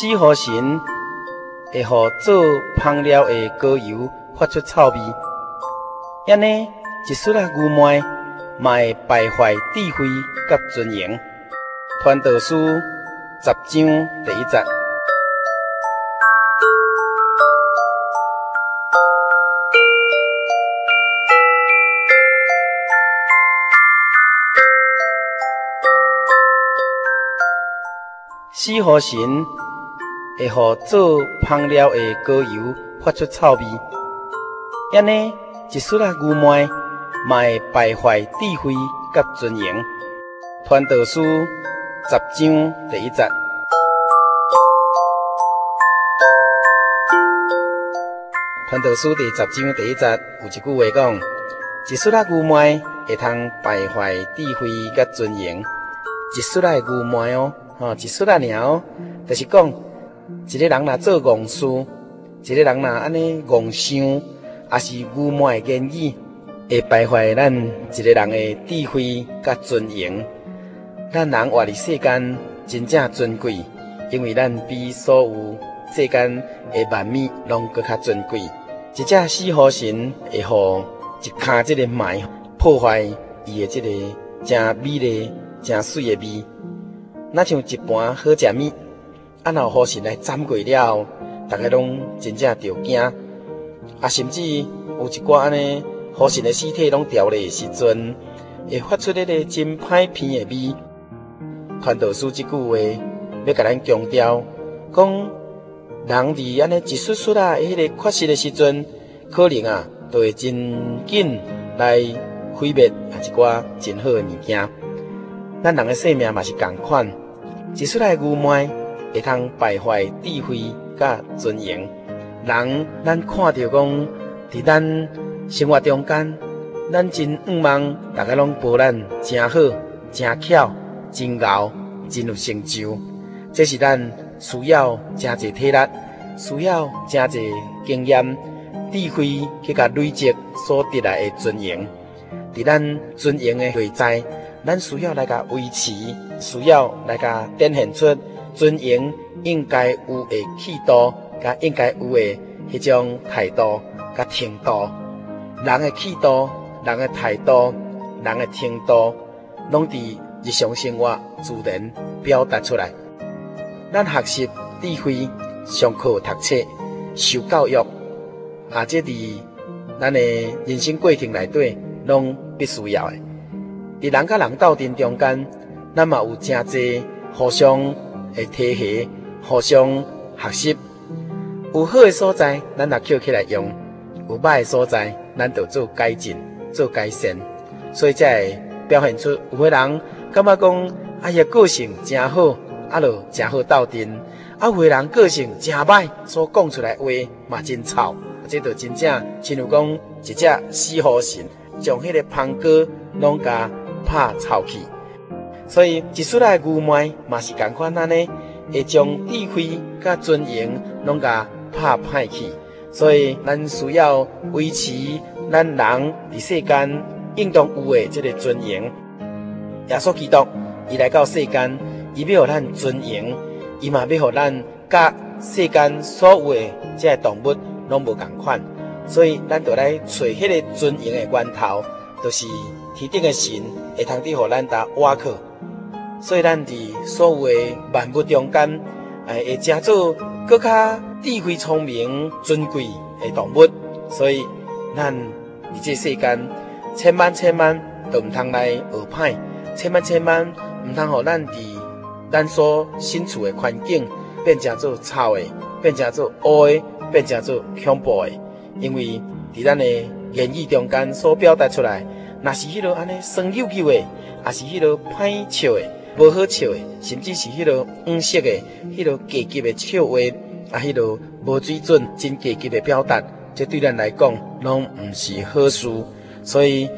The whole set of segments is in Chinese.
四河神会互做芳料的膏油发出臭味，安尼一撮仔愚昧嘛会败坏智慧甲尊严。传道书十章第一节。死河神。会互做芳疗的膏油发出臭味，安尼一撮仔愚昧嘛会败坏智慧甲尊严。传道书十章第一节。传道书第十章第一节有一句话讲：一撮仔愚昧会通败坏智慧甲尊严。一撮仔愚昧哦，吼，一撮仔尔哦，就是讲。一个人若做戆事，一个人若安尼戆想，也是愚昧的言语，会败坏咱一个人的智慧甲尊严。咱人活伫世间真正尊贵，因为咱比所有世间的万物拢阁较尊贵。一只死河神会互一跤这个麦破坏伊的这个真美丽、真水的味，若像一盘好食物。啊！若河神来斩过了，大家拢真正着惊。啊，甚至有一寡安尼河神的尸体拢掉咧时阵，会发出迄个真歹鼻的味。传道书这句话要甲咱强调，讲人伫安尼一撮撮啊，迄个缺失的时阵，可能啊，都会真紧来毁灭啊一寡真好的物件。咱人的生命嘛是共款，一撮仔愚昧。会通败坏智慧甲尊严。人，咱看到讲，伫咱生活中间，咱真盼望大家拢保咱真好、真巧、真牛、真有成就。这是咱需要真侪体力，需要真侪经验、智慧去甲累积所得来的尊严。伫咱尊严的内在，咱需要来甲维持，需要来甲展现出。尊严应该有的气度，甲应该有的迄种态度，甲程度。人的气度、人的态度、人的程度，拢伫日常生活自然表达出来。咱学习智慧、上课读册、受教育，啊，这伫咱的人生过程内底，拢必须要的。伫人甲人斗阵中间，咱嘛有真侪互相。会提携，互相学习，有好的所在，咱也捡起来用；有歹的所在，咱就做改进、做改善。所以才会表现出有的人感觉讲，哎呀，个性真好，啊，就真好斗阵；啊，有的人个性真歹，所讲出来话嘛真臭。这就真正，亲如讲一只死河神，将迄个胖哥拢甲拍臭去。所以，一撮仔愚昧嘛是共款安尼，会将智慧甲尊严拢甲拍歹去。所以，咱需要维持咱人伫世间应当有诶这个尊严。耶稣基督伊来到世间，伊要互咱尊严，伊嘛要互咱甲世间所有诶这个动物拢无共款。所以，咱着来找迄个尊严诶源头，就是天顶诶神会通伫互咱搭挖去。所以，咱伫所有的万物中间，诶，会成做搁较智慧聪明、尊贵的动物。所以，咱伫这世间，千万千万都毋通来学歹，千万千万毋通互咱伫咱所身处的环境变成做臭的，变成做污的，变成做恐怖的。因为伫咱的言语中间所表达出来，若是迄落安尼酸溜溜的，也是迄落歹笑的。无好笑的，甚至是迄落黄色的、迄落低级的笑话，啊，迄落无水准、真低级的表达，这对咱来讲，拢毋是好事。所以，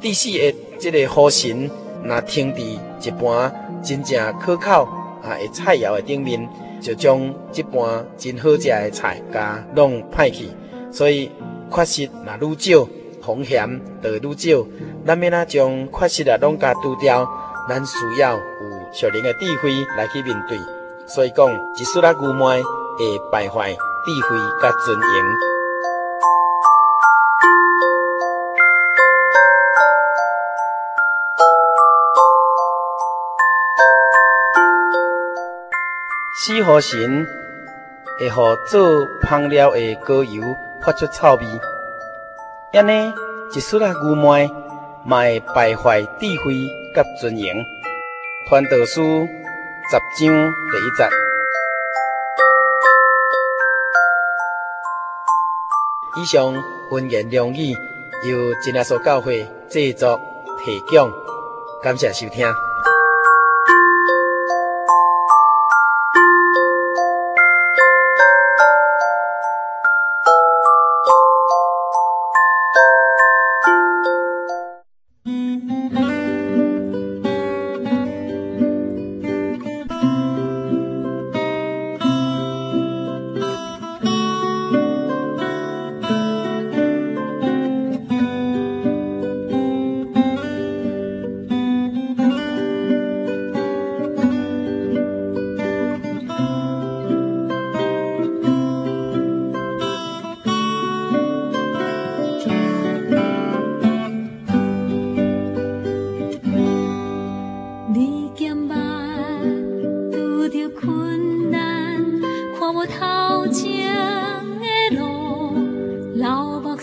第四个这个好神，若停伫一盘真正可口啊的菜肴的顶面，就将一盘真好食的菜，甲拢歹去。所以，缺失若愈少，风险就愈少。咱免啊将缺失啊拢甲拄掉，咱需要有属灵的智慧来去面对。所以讲，一束啊愚昧会败坏智慧甲尊严。四福神会互做香料的膏油发出臭味，安尼一束啊愚昧嘛会败坏智慧甲尊严。传道书十章第一节。以上文言良语由真耶所教会制作提供，感谢收听。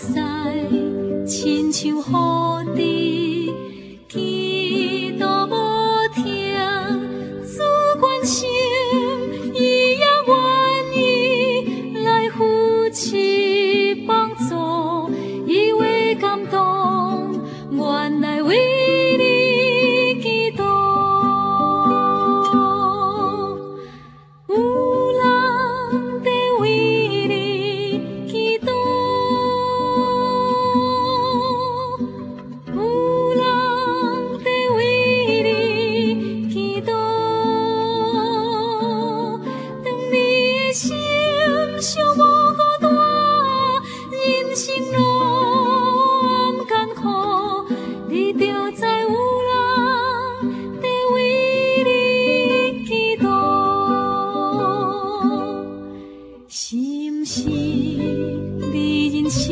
Xanh. 心寂寞孤单，人生路免艰苦，你就在有人在为你祈祷。是不是你人生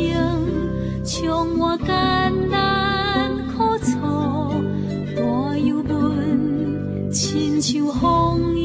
充满艰难苦楚，我疑问，亲像风？